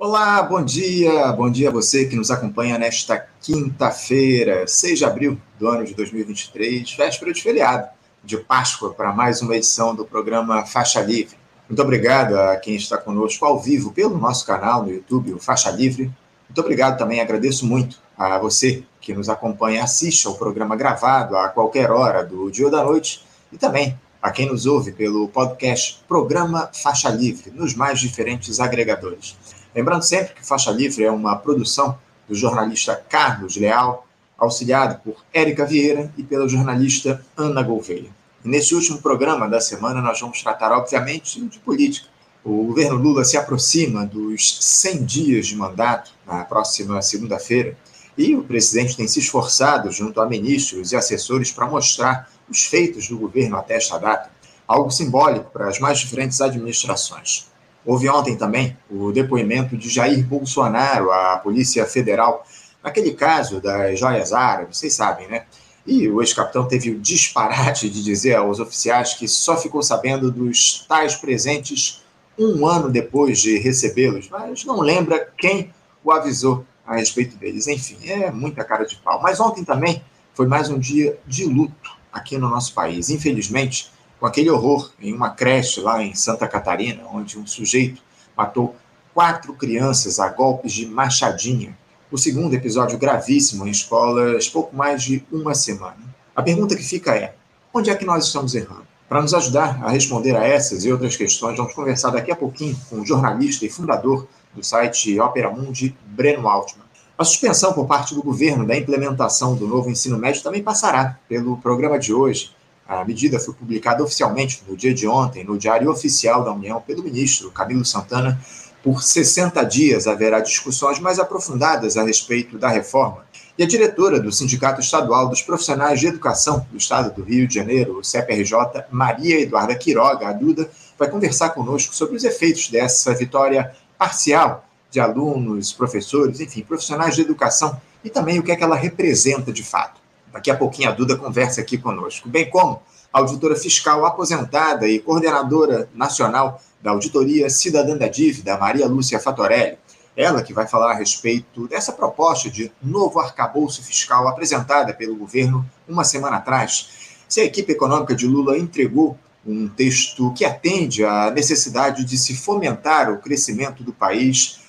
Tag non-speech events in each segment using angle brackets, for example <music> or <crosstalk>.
Olá, bom dia, bom dia a você que nos acompanha nesta quinta-feira, 6 de abril do ano de 2023, véspera de feriado, de Páscoa, para mais uma edição do programa Faixa Livre. Muito obrigado a quem está conosco ao vivo pelo nosso canal no YouTube, o Faixa Livre. Muito obrigado também, agradeço muito a você que nos acompanha, assiste ao programa gravado a qualquer hora do dia ou da noite e também a quem nos ouve pelo podcast Programa Faixa Livre, nos mais diferentes agregadores. Lembrando sempre que Faixa Livre é uma produção do jornalista Carlos Leal, auxiliado por Érica Vieira e pela jornalista Ana Gouveia. E nesse último programa da semana, nós vamos tratar, obviamente, de política. O governo Lula se aproxima dos 100 dias de mandato, na próxima segunda-feira, e o presidente tem se esforçado, junto a ministros e assessores, para mostrar os feitos do governo até esta data, algo simbólico para as mais diferentes administrações. Houve ontem também o depoimento de Jair Bolsonaro à Polícia Federal, naquele caso das joias árabes, vocês sabem, né? E o ex-capitão teve o disparate de dizer aos oficiais que só ficou sabendo dos tais presentes um ano depois de recebê-los, mas não lembra quem o avisou a respeito deles. Enfim, é muita cara de pau. Mas ontem também foi mais um dia de luto aqui no nosso país. Infelizmente, com aquele horror em uma creche lá em Santa Catarina, onde um sujeito matou quatro crianças a golpes de machadinha. O segundo episódio gravíssimo em escolas, pouco mais de uma semana. A pergunta que fica é: onde é que nós estamos errando? Para nos ajudar a responder a essas e outras questões, vamos conversar daqui a pouquinho com o jornalista e fundador do site Opera Mundi, Breno Altman. A suspensão por parte do governo da implementação do novo ensino médio também passará pelo programa de hoje, a medida foi publicada oficialmente no dia de ontem no Diário Oficial da União pelo ministro Camilo Santana. Por 60 dias haverá discussões mais aprofundadas a respeito da reforma. E a diretora do Sindicato Estadual dos Profissionais de Educação do Estado do Rio de Janeiro, o CPRJ, Maria Eduarda Quiroga, a Duda, vai conversar conosco sobre os efeitos dessa vitória parcial de alunos, professores, enfim, profissionais de educação e também o que é que ela representa de fato. Daqui a pouquinho a Duda conversa aqui conosco, bem como a auditora fiscal aposentada e coordenadora nacional da Auditoria Cidadã da Dívida, Maria Lúcia Fatorelli. Ela que vai falar a respeito dessa proposta de novo arcabouço fiscal apresentada pelo governo uma semana atrás. Se a equipe econômica de Lula entregou um texto que atende à necessidade de se fomentar o crescimento do país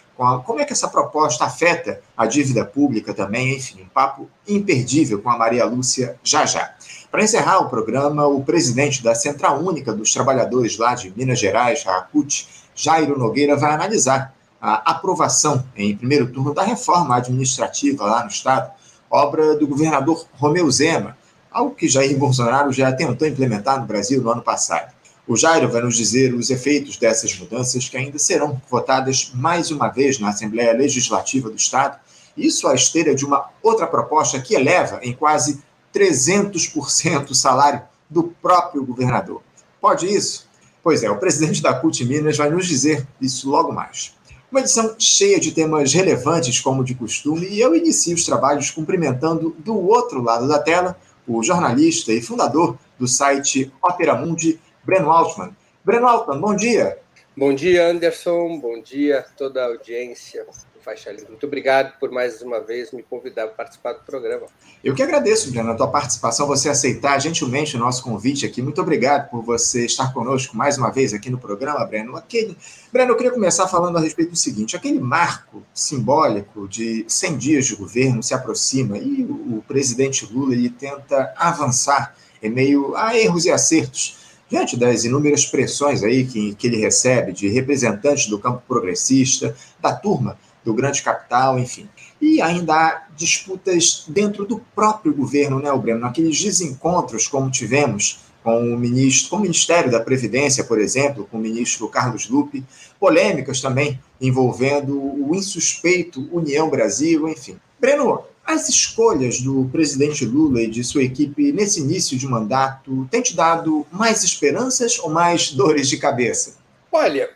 como é que essa proposta afeta a dívida pública também, enfim, um papo imperdível com a Maria Lúcia já já. Para encerrar o programa, o presidente da Central Única dos Trabalhadores lá de Minas Gerais, a ACUT, Jairo Nogueira, vai analisar a aprovação em primeiro turno da reforma administrativa lá no Estado, obra do governador Romeu Zema, algo que Jair Bolsonaro já tentou implementar no Brasil no ano passado. O Jairo vai nos dizer os efeitos dessas mudanças que ainda serão votadas mais uma vez na Assembleia Legislativa do Estado, isso à esteira de uma outra proposta que eleva em quase 300% o salário do próprio governador. Pode isso? Pois é, o presidente da CUT Minas vai nos dizer isso logo mais. Uma edição cheia de temas relevantes, como de costume, e eu inicio os trabalhos cumprimentando do outro lado da tela o jornalista e fundador do site Opera Mundi, Breno Altman. Breno Altman, bom dia. Bom dia, Anderson. Bom dia a toda a audiência do Faixa Livre. Muito obrigado por mais uma vez me convidar para participar do programa. Eu que agradeço, Breno, a tua participação, você aceitar gentilmente o nosso convite aqui. Muito obrigado por você estar conosco mais uma vez aqui no programa, Breno. Aquele... Breno, eu queria começar falando a respeito do seguinte: aquele marco simbólico de 100 dias de governo se aproxima e o presidente Lula ele tenta avançar em meio a erros e acertos diante das inúmeras pressões aí que, que ele recebe de representantes do campo progressista, da turma do grande capital, enfim. E ainda há disputas dentro do próprio governo, né, Breno? Aqueles desencontros como tivemos com o ministro, com o Ministério da Previdência, por exemplo, com o ministro Carlos Lupe, polêmicas também envolvendo o insuspeito União Brasil, enfim. Breno, as escolhas do presidente Lula e de sua equipe nesse início de mandato têm te dado mais esperanças ou mais dores de cabeça? Olha,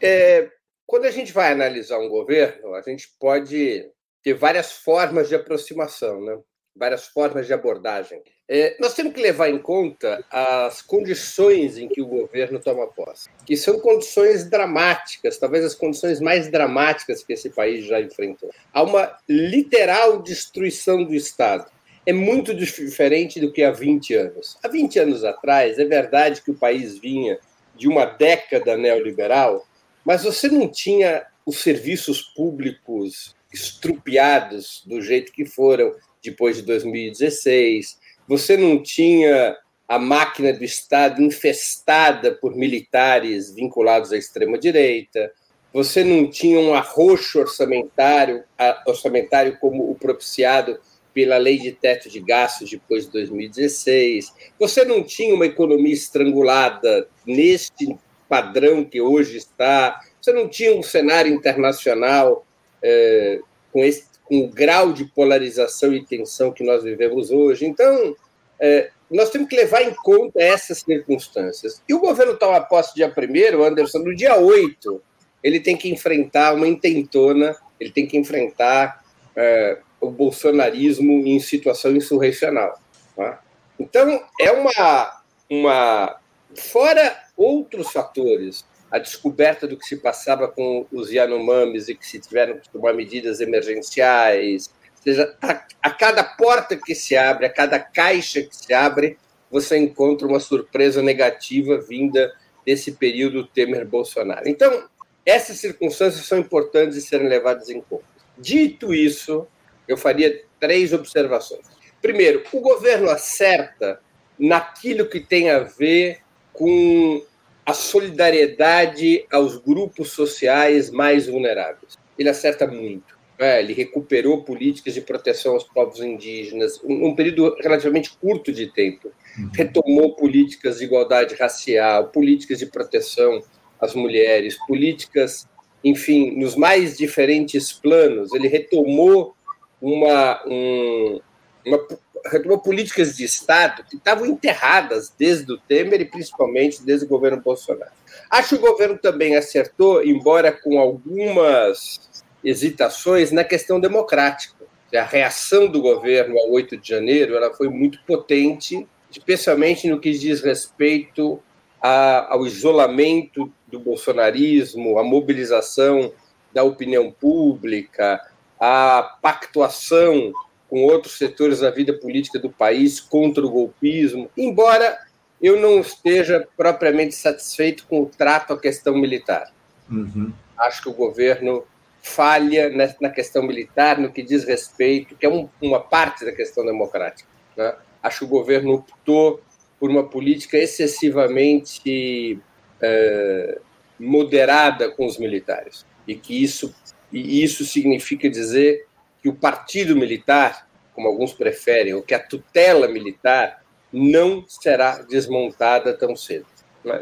é, quando a gente vai analisar um governo, a gente pode ter várias formas de aproximação. Né? Várias formas de abordagem. É, nós temos que levar em conta as condições em que o governo toma posse, que são condições dramáticas, talvez as condições mais dramáticas que esse país já enfrentou. Há uma literal destruição do Estado. É muito diferente do que há 20 anos. Há 20 anos atrás, é verdade que o país vinha de uma década neoliberal, mas você não tinha os serviços públicos estrupiados do jeito que foram depois de 2016. Você não tinha a máquina do Estado infestada por militares vinculados à extrema-direita. Você não tinha um arroxo orçamentário, orçamentário como o propiciado pela lei de teto de gastos depois de 2016. Você não tinha uma economia estrangulada neste padrão que hoje está. Você não tinha um cenário internacional é, com, esse, com o grau de polarização e tensão que nós vivemos hoje. Então, é, nós temos que levar em conta essas circunstâncias. E o governo toma posse dia 1 Anderson, no dia 8, ele tem que enfrentar uma intentona, ele tem que enfrentar é, o bolsonarismo em situação insurrecional. Tá? Então, é uma, uma. Fora outros fatores, a descoberta do que se passava com os Yanomamis e que se tiveram que tomar medidas emergenciais, ou seja, a, a cada porta que se abre, a cada caixa que se abre, você encontra uma surpresa negativa vinda desse período Temer-Bolsonaro. Então, essas circunstâncias são importantes de serem levadas em conta. Dito isso, eu faria três observações. Primeiro, o governo acerta naquilo que tem a ver com a solidariedade aos grupos sociais mais vulneráveis. Ele acerta muito. É, ele recuperou políticas de proteção aos povos indígenas, um, um período relativamente curto de tempo. Uhum. Retomou políticas de igualdade racial, políticas de proteção às mulheres, políticas, enfim, nos mais diferentes planos. Ele retomou uma, um, uma, retomou políticas de Estado que estavam enterradas desde o Temer e principalmente desde o governo Bolsonaro. Acho que o governo também acertou, embora com algumas hesitações, na questão democrática. A reação do governo ao 8 de janeiro ela foi muito potente, especialmente no que diz respeito a, ao isolamento do bolsonarismo, a mobilização da opinião pública, a pactuação com outros setores da vida política do país contra o golpismo, embora eu não esteja propriamente satisfeito com o trato à questão militar. Uhum. Acho que o governo falha na questão militar no que diz respeito, que é um, uma parte da questão democrática. Né? Acho que o governo optou por uma política excessivamente é, moderada com os militares e que isso e isso significa dizer que o partido militar, como alguns preferem, ou que a tutela militar não será desmontada tão cedo.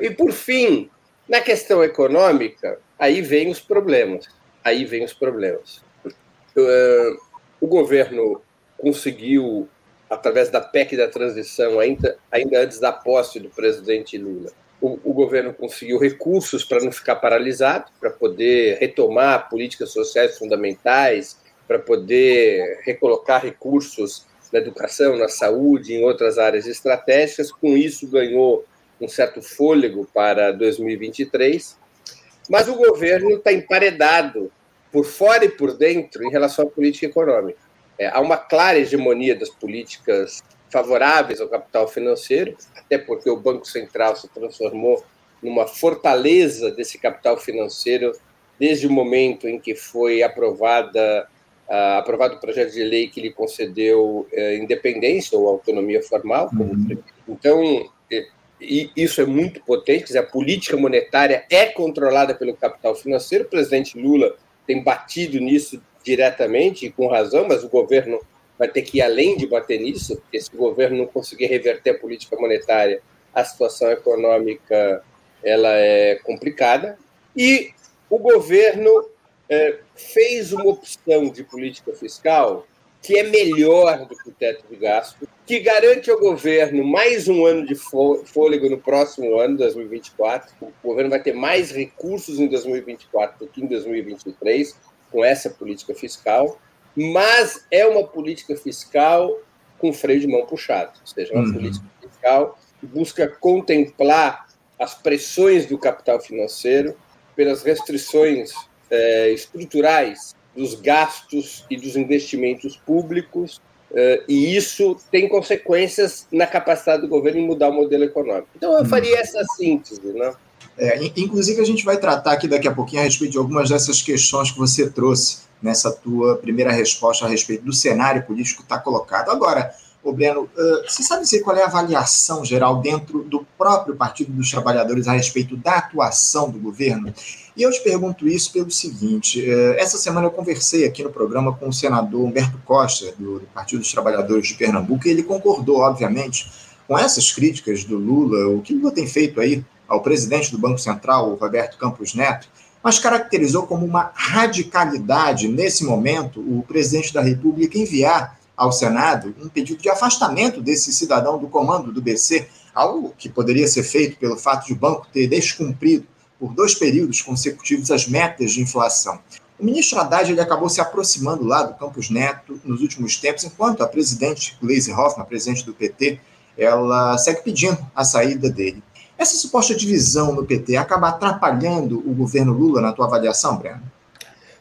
E, por fim, na questão econômica, aí vem os problemas. Aí vem os problemas. Uh, o governo conseguiu, através da PEC da transição, ainda, ainda antes da posse do presidente Lula, o, o governo conseguiu recursos para não ficar paralisado, para poder retomar políticas sociais fundamentais, para poder recolocar recursos na educação, na saúde, em outras áreas estratégicas. Com isso, ganhou um certo fôlego para 2023. Mas o governo está emparedado por fora e por dentro em relação à política econômica. É, há uma clara hegemonia das políticas favoráveis ao capital financeiro, até porque o Banco Central se transformou numa fortaleza desse capital financeiro desde o momento em que foi aprovada uh, aprovado o projeto de lei que lhe concedeu uh, independência ou autonomia formal. Uhum. Então, e isso é muito potente, a política monetária é controlada pelo capital financeiro. O presidente Lula tem batido nisso diretamente e com razão, mas o governo vai ter que ir além de bater nisso, porque se o governo não conseguir reverter a política monetária, a situação econômica ela é complicada. E o governo é, fez uma opção de política fiscal que é melhor do que o teto de gasto, que garante ao governo mais um ano de fôlego no próximo ano, 2024. O governo vai ter mais recursos em 2024 do que em 2023 com essa política fiscal mas é uma política fiscal com freio de mão puxado, ou seja, uma uhum. política fiscal que busca contemplar as pressões do capital financeiro pelas restrições é, estruturais dos gastos e dos investimentos públicos, é, e isso tem consequências na capacidade do governo em mudar o modelo econômico. Então, eu faria essa síntese. Né? É, inclusive, a gente vai tratar aqui daqui a pouquinho a respeito de algumas dessas questões que você trouxe nessa tua primeira resposta a respeito do cenário político que está colocado. Agora, Ô Breno, uh, você sabe dizer qual é a avaliação geral dentro do próprio Partido dos Trabalhadores a respeito da atuação do governo? E eu te pergunto isso pelo seguinte: uh, essa semana eu conversei aqui no programa com o senador Humberto Costa, do, do Partido dos Trabalhadores de Pernambuco, e ele concordou, obviamente, com essas críticas do Lula, o que Lula tem feito aí ao presidente do Banco Central, o Roberto Campos Neto, mas caracterizou como uma radicalidade, nesse momento, o presidente da República enviar ao Senado um pedido de afastamento desse cidadão do comando do BC, algo que poderia ser feito pelo fato de o banco ter descumprido por dois períodos consecutivos as metas de inflação. O ministro Haddad ele acabou se aproximando lá do Campos Neto nos últimos tempos, enquanto a presidente Gleisi Hoffmann, presidente do PT, ela segue pedindo a saída dele. Essa suposta divisão no PT acaba atrapalhando o governo Lula na tua avaliação, Breno?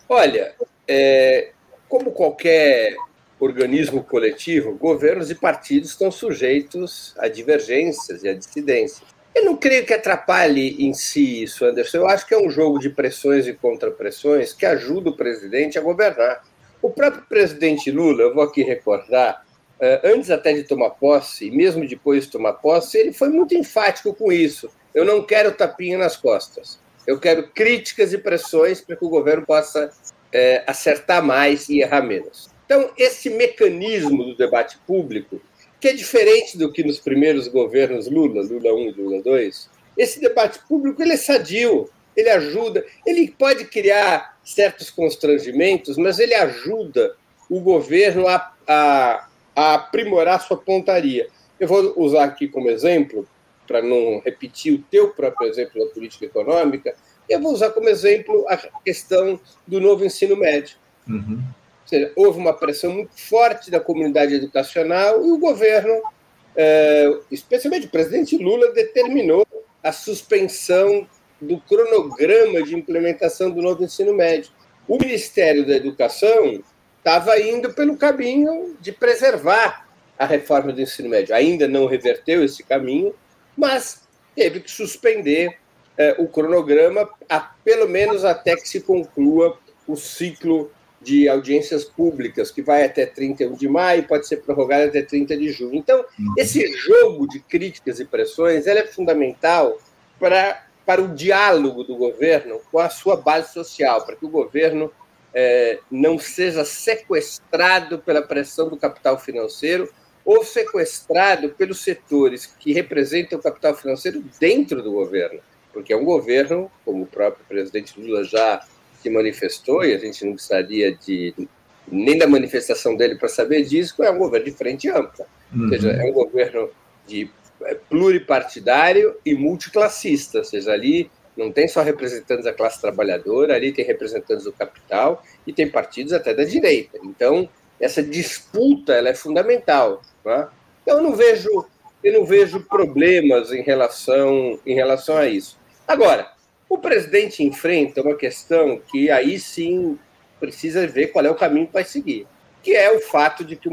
Olha, é, como qualquer organismo coletivo, governos e partidos estão sujeitos a divergências e a dissidências. Eu não creio que atrapalhe em si isso, Anderson. Eu acho que é um jogo de pressões e contrapressões que ajuda o presidente a governar. O próprio presidente Lula, eu vou aqui recordar, eh, antes até de tomar posse, e mesmo depois de tomar posse, ele foi muito enfático com isso. Eu não quero tapinha nas costas. Eu quero críticas e pressões para que o governo possa é, acertar mais e errar menos. Então, esse mecanismo do debate público, que é diferente do que nos primeiros governos Lula, Lula 1 e Lula 2, esse debate público ele é sadio, ele ajuda, ele pode criar certos constrangimentos, mas ele ajuda o governo a, a, a aprimorar sua pontaria. Eu vou usar aqui como exemplo, para não repetir o teu próprio exemplo da política econômica, eu vou usar como exemplo a questão do novo ensino médio. Uhum seja, houve uma pressão muito forte da comunidade educacional e o governo, é, especialmente o presidente Lula, determinou a suspensão do cronograma de implementação do novo ensino médio. O Ministério da Educação estava indo pelo caminho de preservar a reforma do ensino médio. Ainda não reverteu esse caminho, mas teve que suspender é, o cronograma, a, pelo menos até que se conclua o ciclo de audiências públicas, que vai até 31 de maio, pode ser prorrogada até 30 de junho. Então, uhum. esse jogo de críticas e pressões é fundamental para, para o diálogo do governo com a sua base social, para que o governo é, não seja sequestrado pela pressão do capital financeiro ou sequestrado pelos setores que representam o capital financeiro dentro do governo, porque é um governo, como o próprio presidente Lula já se manifestou, e a gente não precisaria de, nem da manifestação dele para saber disso, é um governo de frente ampla. Uhum. Ou seja, é um governo de é, pluripartidário e multiclassista, ou seja, ali não tem só representantes da classe trabalhadora, ali tem representantes do capital e tem partidos até da direita. Então, essa disputa ela é fundamental. Né? Então, eu não vejo, eu não vejo problemas em relação, em relação a isso. Agora, o presidente enfrenta uma questão que aí sim precisa ver qual é o caminho que vai seguir, que é o fato de que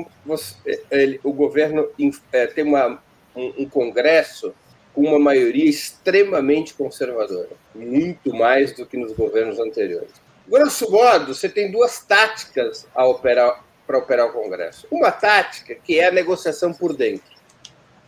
ele, o governo é, tem uma, um, um Congresso com uma maioria extremamente conservadora, muito mais do que nos governos anteriores. Grosso modo, você tem duas táticas a operar para operar o Congresso. Uma tática que é a negociação por dentro,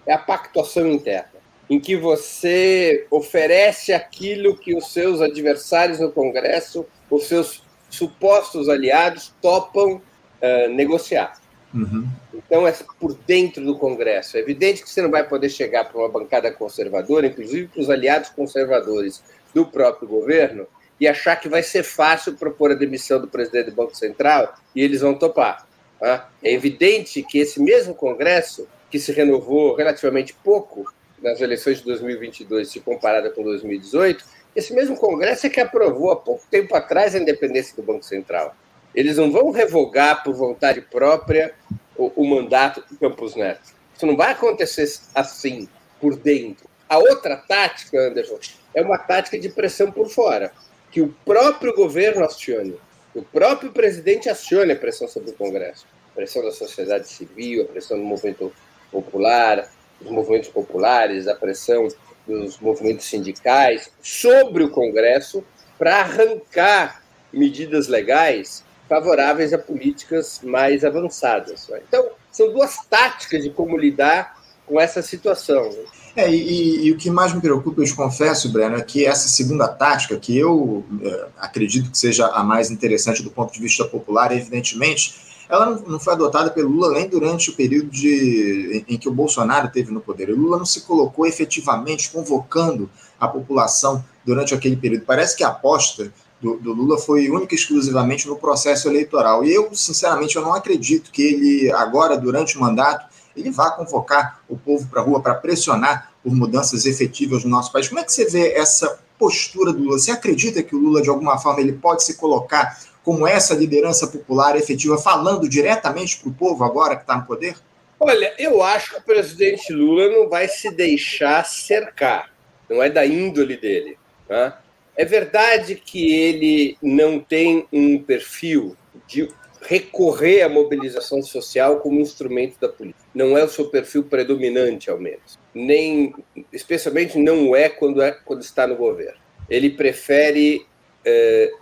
é a pactuação interna em que você oferece aquilo que os seus adversários no Congresso, os seus supostos aliados, topam uh, negociar. Uhum. Então, é por dentro do Congresso. É evidente que você não vai poder chegar para uma bancada conservadora, inclusive para os aliados conservadores do próprio governo, e achar que vai ser fácil propor a demissão do presidente do Banco Central e eles vão topar. Tá? É evidente que esse mesmo Congresso, que se renovou relativamente pouco, nas eleições de 2022, se comparada com 2018, esse mesmo Congresso é que aprovou há pouco tempo atrás a independência do Banco Central. Eles não vão revogar por vontade própria o, o mandato do Campos Neto. Isso não vai acontecer assim, por dentro. A outra tática, Anderson, é uma tática de pressão por fora, que o próprio governo acione, o próprio presidente acione a pressão sobre o Congresso, a pressão da sociedade civil, a pressão do movimento popular, dos movimentos populares, a pressão dos movimentos sindicais sobre o Congresso para arrancar medidas legais favoráveis a políticas mais avançadas. Né? Então, são duas táticas de como lidar com essa situação. É, e, e, o que mais me preocupa, eu te confesso, Breno, é que essa segunda tática, que eu é, acredito que seja a mais interessante do ponto de vista popular, evidentemente, ela não, foi adotada pelo Lula nem durante o período de, em, em que o Bolsonaro teve no poder. O Lula não se colocou efetivamente convocando a população durante aquele período. Parece que a aposta do, do, Lula foi única e exclusivamente no processo eleitoral. E eu, sinceramente, eu não acredito que ele, agora, durante o mandato, ele vá convocar o povo para a rua para pressionar por mudanças efetivas no nosso país. Como é que você vê essa postura do Lula? Você acredita que o Lula, de alguma forma, ele pode se colocar como essa liderança popular efetiva, falando diretamente para o povo agora que está no poder? Olha, eu acho que o presidente Lula não vai se deixar cercar, não é da índole dele. Tá? É verdade que ele não tem um perfil de recorrer à mobilização social como instrumento da política. Não é o seu perfil predominante, ao menos. Nem, especialmente não é quando, é quando está no governo. Ele prefere. É,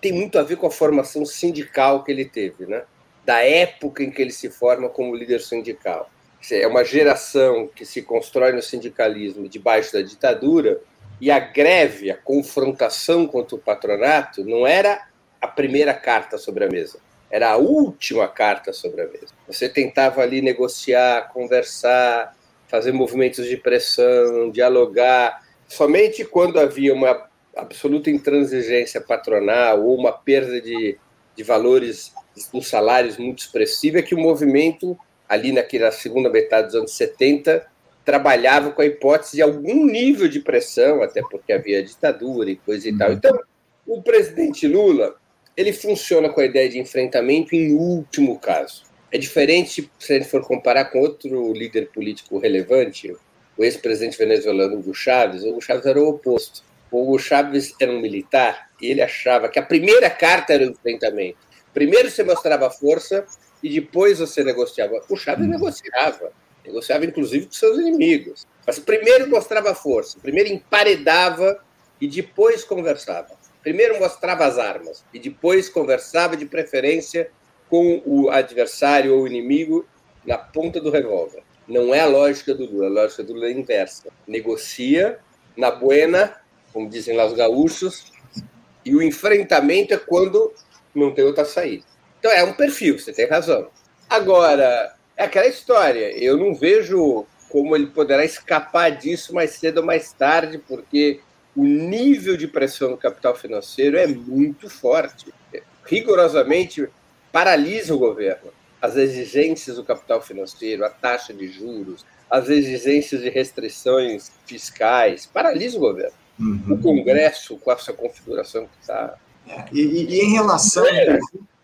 tem muito a ver com a formação sindical que ele teve, né? da época em que ele se forma como líder sindical. É uma geração que se constrói no sindicalismo debaixo da ditadura e a greve, a confrontação contra o patronato, não era a primeira carta sobre a mesa era a última carta sobre a mesa. Você tentava ali negociar, conversar, fazer movimentos de pressão, dialogar. Somente quando havia uma absoluta intransigência patronal ou uma perda de, de valores dos salários muito expressiva é que o movimento, ali naquela segunda metade dos anos 70, trabalhava com a hipótese de algum nível de pressão, até porque havia ditadura e coisa e tal. Uhum. Então, o presidente Lula ele funciona com a ideia de enfrentamento em último caso. É diferente se a gente for comparar com outro líder político relevante, o ex-presidente venezuelano Hugo Chávez. Hugo Chávez era o oposto. O Hugo Chávez era um militar e ele achava que a primeira carta era o enfrentamento. Primeiro você mostrava força e depois você negociava. O Chávez negociava, negociava inclusive com seus inimigos. Mas primeiro mostrava força, primeiro emparedava e depois conversava. Primeiro mostrava as armas e depois conversava de preferência com o adversário ou inimigo na ponta do revólver. Não é a lógica do Lula, a lógica do Lula é inversa. Negocia na buena, como dizem lá os gaúchos, e o enfrentamento é quando não tem outra saída. Então é um perfil, você tem razão. Agora, é aquela história, eu não vejo como ele poderá escapar disso mais cedo ou mais tarde, porque o nível de pressão no capital financeiro é muito forte. Rigorosamente paralisa o governo. As exigências do capital financeiro, a taxa de juros, as exigências de restrições fiscais, paralisa o governo. Uhum. O Congresso, com essa configuração que está. É, e, e, em relação. É.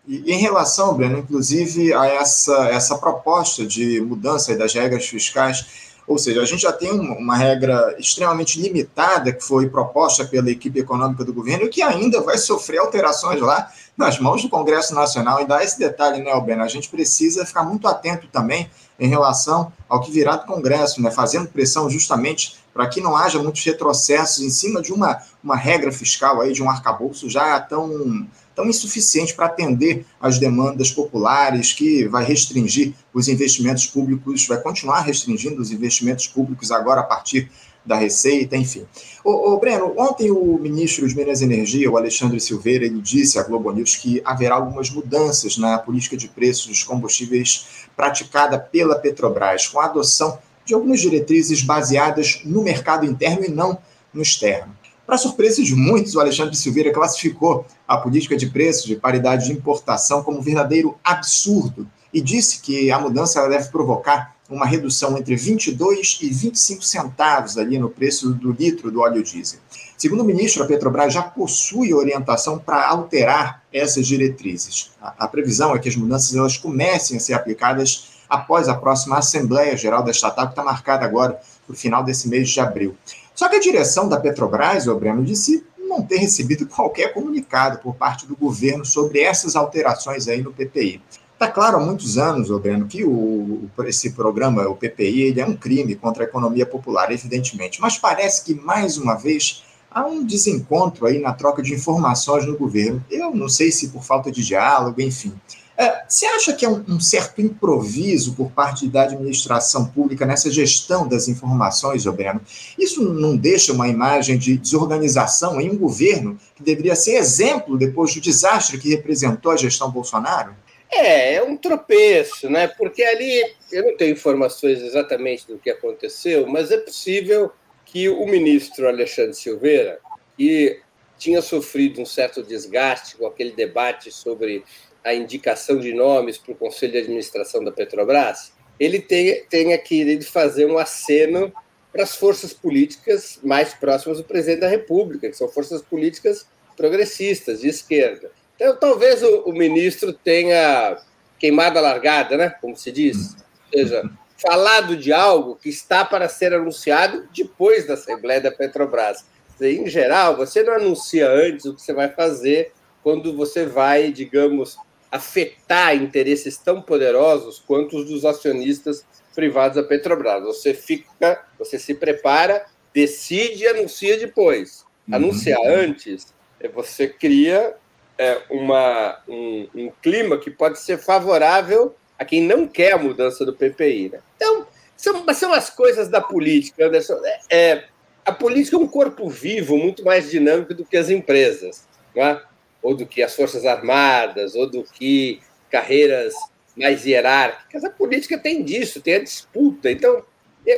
E, em relação, Breno, inclusive, a essa, essa proposta de mudança das regras fiscais, ou seja, a gente já tem uma regra extremamente limitada que foi proposta pela equipe econômica do governo e que ainda vai sofrer alterações lá nas mãos do Congresso Nacional. E dá esse detalhe, né, Albena? A gente precisa ficar muito atento também em relação ao que virá do Congresso, né, fazendo pressão justamente para que não haja muitos retrocessos em cima de uma, uma regra fiscal aí, de um arcabouço já tão tão insuficiente para atender às demandas populares, que vai restringir os investimentos públicos, vai continuar restringindo os investimentos públicos agora a partir da Receita, enfim. Ô, Breno, ontem o ministro de Minas e Energia, o Alexandre Silveira, ele disse à Globo News que haverá algumas mudanças na política de preços dos combustíveis praticada pela Petrobras, com a adoção de algumas diretrizes baseadas no mercado interno e não no externo. Para surpresa de muitos, o Alexandre Silveira classificou a política de preços de paridade de importação como um verdadeiro absurdo e disse que a mudança deve provocar uma redução entre 22 e 25 centavos ali no preço do litro do óleo diesel. Segundo o ministro, a Petrobras já possui orientação para alterar essas diretrizes. A, a, previsão é que as mudanças elas comecem a ser aplicadas após a próxima Assembleia Geral da estatal, que está marcada agora para o final desse mês de abril. Só que a direção da Petrobras, o Breno, disse não ter recebido qualquer comunicado por parte do governo sobre essas alterações aí no PPI. Está claro há muitos anos, Breno, que o, esse programa, o PPI, ele é um crime contra a economia popular, evidentemente. Mas parece que, mais uma vez, há um desencontro aí na troca de informações no governo. Eu não sei se por falta de diálogo, enfim. É, você acha que é um, um, certo improviso por parte da administração pública nessa gestão das informações, Breno? Isso não deixa uma imagem de desorganização em um governo que deveria ser exemplo depois do desastre que representou a gestão Bolsonaro? É, é um tropeço, né? Porque ali eu não tenho informações exatamente do que aconteceu, mas é possível que o ministro Alexandre Silveira, que tinha sofrido um certo desgaste com aquele debate sobre a indicação de nomes para o Conselho de Administração da Petrobras, ele tenha, tenha querido fazer um aceno para as forças políticas mais próximas do presidente da República, que são forças políticas progressistas, de esquerda. Então, talvez o, o ministro tenha queimado a largada, né? como se diz. Ou seja, falado de algo que está para ser anunciado depois da Assembleia da Petrobras. Dizer, em geral, você não anuncia antes o que você vai fazer quando você vai, digamos, afetar interesses tão poderosos quanto os dos acionistas privados da Petrobras. Você fica, você se prepara, decide e anuncia depois. Uhum. Anunciar antes, é você cria é, uma, um, um, clima que pode ser favorável a quem não quer a mudança do PPI. Né? Então, são, são as coisas da política, Anderson. É, é, a política é um corpo vivo muito mais dinâmico do que as empresas, né? Ou do que as Forças Armadas, ou do que carreiras mais hierárquicas. A política tem disso, tem a disputa. Então,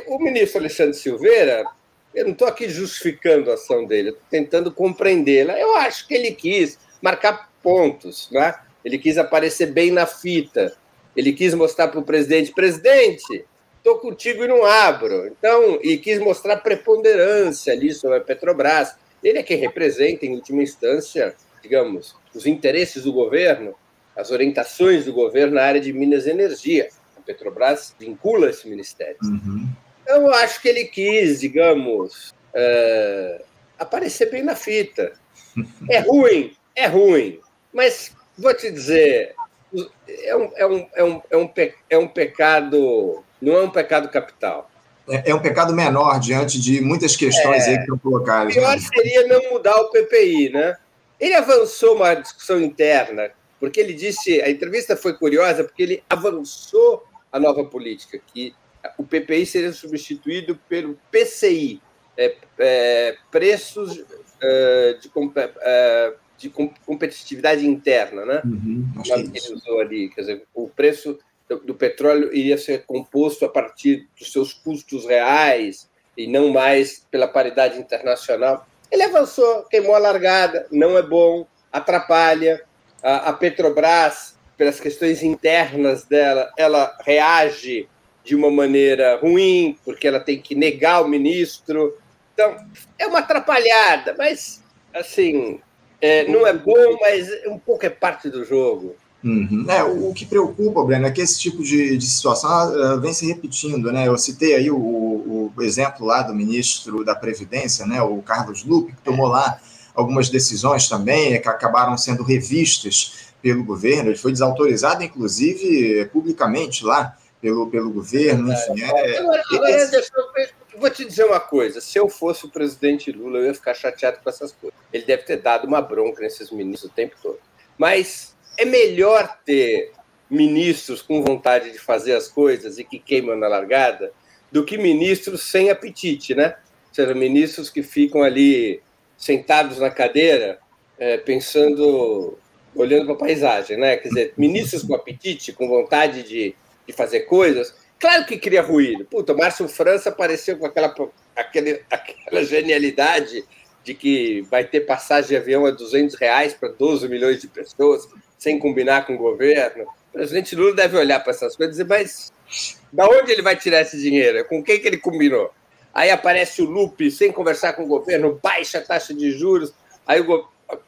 o ministro Alexandre Silveira, eu não estou aqui justificando a ação dele, estou tentando compreendê-la. Eu acho que ele quis marcar pontos, né? Ele quis aparecer bem na fita. Ele quis mostrar para o presidente, presidente, estou contigo e não abro. Então, e quis mostrar preponderância ali sobre a Petrobras. Ele é quem representa, em última instância, digamos, os interesses do governo, as orientações do governo na área de Minas e Energia. A Petrobras vincula esse ministério. Uhum. Então, eu acho que ele quis, digamos, é, aparecer bem na fita. <laughs> É ruim, é ruim, mas vou te dizer, é um, é um, é um, é um, pe, é um pecado, não é um pecado capital. É, é um pecado menor diante de muitas questões é, aí que estão colocadas. Pior né? seria não mudar o PPI, né? Ele avançou uma discussão interna, porque ele disse, a entrevista foi curiosa, porque ele avançou a nova política, que o PPI seria substituído pelo PCI, é, é, preços é, de, é, de competitividade interna, né? Uhum, que ele usou ali, quer dizer, o preço do, do, petróleo iria ser composto a partir dos seus custos reais e não mais pela paridade internacional. Ele avançou, queimou a largada, não é bom, atrapalha. A, a Petrobras, pelas questões internas dela, ela reage de uma maneira ruim, porque ela tem que negar o ministro. Então, é uma atrapalhada, mas, assim, é, não é bom, mas um pouco é parte do jogo. Uhum. É, o, o, que preocupa, Breno, é que esse tipo de, de situação uh, vem se repetindo, né? Eu citei aí o, o, exemplo lá do ministro da Previdência, né, o Carlos Lupe, que tomou lá algumas decisões também que acabaram sendo revistas pelo governo. Ele foi desautorizado, inclusive, publicamente lá pelo, pelo governo. Enfim, é, agora, agora, esse... vou te dizer uma coisa: se eu fosse o presidente Lula, eu ia ficar chateado com essas coisas. Ele deve ter dado uma bronca nesses ministros o tempo todo. Mas é melhor ter ministros com vontade de fazer as coisas e que queimam na largada do que ministros sem apetite, né? Ou seja, ministros que ficam ali sentados na cadeira é, pensando, olhando para a paisagem, né? Quer dizer, ministros com apetite, com vontade de, de fazer coisas, claro que cria ruído. Puta, Márcio França apareceu com aquela, aquele, aquela genialidade de que vai ter passagem de avião a 200 reais para 12 milhões de pessoas sem combinar com o governo. O presidente Lula deve olhar para essas coisas e dizer, mas da onde ele vai tirar esse dinheiro? Com quem que ele combinou? aí aparece o Lupe sem conversar com o governo, baixa a taxa de juros, aí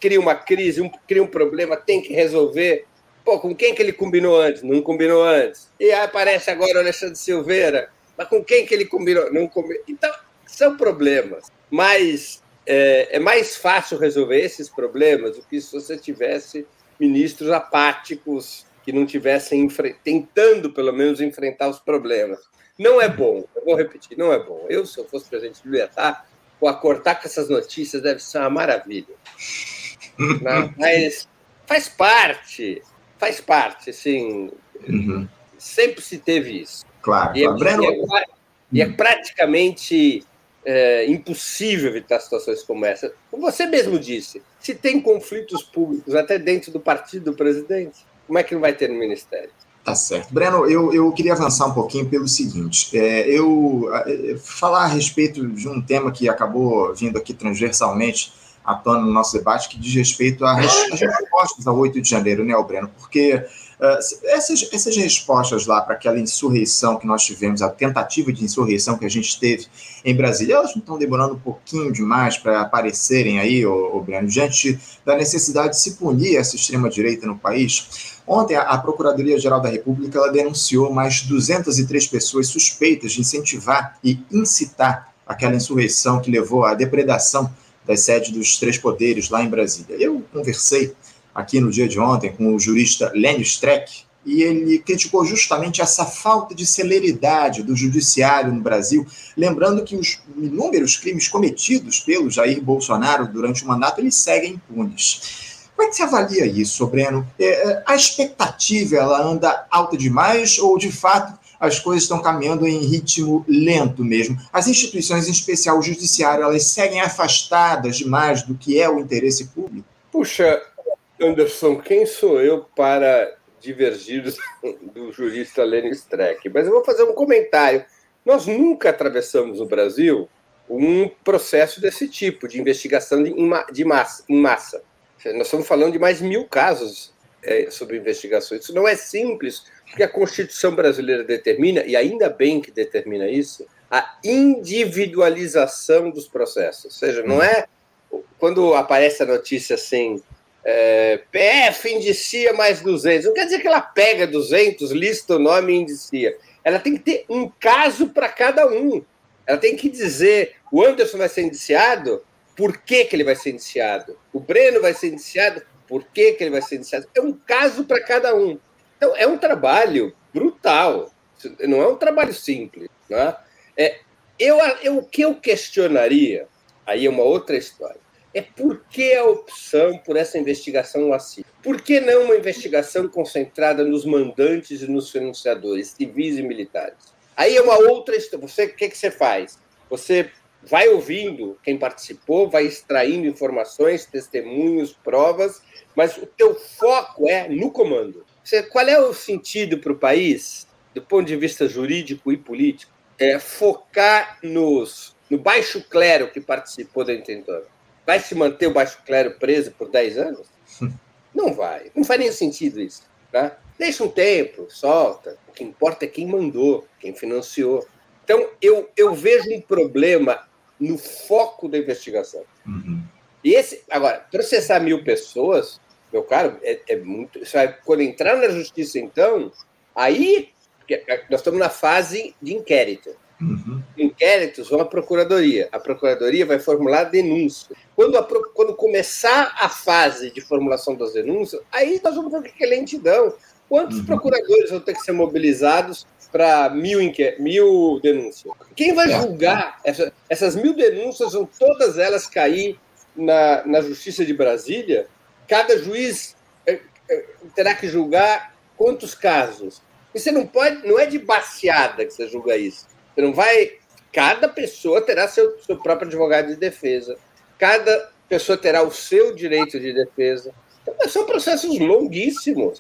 cria uma crise, um, cria um problema, tem que resolver. Pô, com quem que ele combinou antes? Não combinou antes. E aí aparece agora o Alexandre Silveira, mas com quem que ele combinou? Não combinou. Então, são problemas. Mas é, é mais fácil resolver esses problemas do que se você tivesse ministros apáticos que não tivessem tentando, pelo menos, enfrentar os problemas. Não é bom, eu vou repetir, não é bom. Eu, se eu fosse presidente do Libertar, acordar com essas notícias deve ser uma maravilha. Mas faz parte, faz parte, assim. Uhum. Sempre se teve isso. Claro, e, é, e, é, e é praticamente é, impossível evitar situações como essa. Como você mesmo disse, se tem conflitos públicos até dentro do partido do presidente, como é que não vai ter no ministério? Tá certo. Breno, eu, eu queria avançar um pouquinho pelo seguinte: é, eu é, falar a respeito de um tema que acabou vindo aqui transversalmente à tona no nosso debate, que diz respeito às respostas ao 8 de janeiro, né, Breno? Porque Uh, essas, essas respostas lá para aquela insurreição que nós tivemos, a tentativa de insurreição que a gente teve em Brasília, elas não estão demorando um pouquinho demais para aparecerem aí, ô, ô Breno, diante da necessidade de se punir essa extrema-direita no país? Ontem, a, Procuradoria-Geral da República ela denunciou mais 203 pessoas suspeitas de incentivar e incitar aquela insurreição que levou à depredação das sedes dos três poderes lá em Brasília. Eu conversei aqui no dia de ontem com o jurista Lenny Streck, e ele criticou justamente essa falta de celeridade do judiciário no Brasil, lembrando que os inúmeros crimes cometidos pelo Jair Bolsonaro durante o mandato, eles seguem impunes. Como é que você avalia isso, Breno? É, é, a expectativa ela anda alta demais ou, de fato, as coisas estão caminhando em ritmo lento mesmo? As instituições, em especial o judiciário, elas seguem afastadas demais do que é o interesse público? Puxa, Anderson, quem sou eu para divergir do jurista Lenny Streck? Mas eu vou fazer um comentário. Nós nunca atravessamos no Brasil um processo desse tipo, de investigação de, massa, em massa. Nós estamos falando de mais de mil casos é, sobre investigações. Isso não é simples, porque a Constituição brasileira determina, e ainda bem que determina isso, a individualização dos processos. Ou seja, não é quando aparece a notícia assim, é, PF indicia mais 200. Não quer dizer que ela pega 200, lista o nome e indicia. Ela tem que ter um caso para cada um. Ela tem que dizer: o Anderson vai ser indiciado, por que, que ele vai ser indiciado? O Breno vai ser indiciado, por que, que ele vai ser indiciado? É um caso para cada um. Então, é um trabalho brutal. Não é um trabalho simples. Né? É, eu, eu, o que eu questionaria, aí é uma outra história é por que a opção por essa investigação assim? Por que não uma investigação concentrada nos mandantes e nos financiadores, civis e militares? Aí é uma outra história. Você, o que, que você faz? Você vai ouvindo quem participou, vai extraindo informações, testemunhos, provas, mas o teu foco é no comando. Você, qual é o sentido para o país, do ponto de vista jurídico e político? É focar nos, no baixo clero que participou da intentona Vai se manter o baixo clero preso por 10 anos? Não vai. Não faz nenhum sentido isso. Tá? Deixa um tempo, solta. O que importa é quem mandou, quem financiou. Então, eu, eu vejo um problema no foco da investigação. Uhum. E esse, agora, processar mil pessoas, meu caro, é, é muito. Vai, quando entrar na justiça, então, aí nós estamos na fase de inquérito. Uhum. Inquéritos vão à procuradoria. A procuradoria vai formular denúncia. Quando, a, quando começar a fase de formulação das denúncias, aí nós vamos ver o que é lentidão. Quantos uhum. procuradores vão ter que ser mobilizados para mil, mil denúncias? Quem vai é. julgar? Essa, essas mil denúncias vão todas elas cair na, na Justiça de Brasília? Cada juiz é, é, terá que julgar quantos casos? Você não pode, não é de baseada que você julga isso. Você não vai. Cada pessoa terá seu, seu próprio advogado de defesa. Cada pessoa terá o seu direito de defesa. Então, são processos longuíssimos.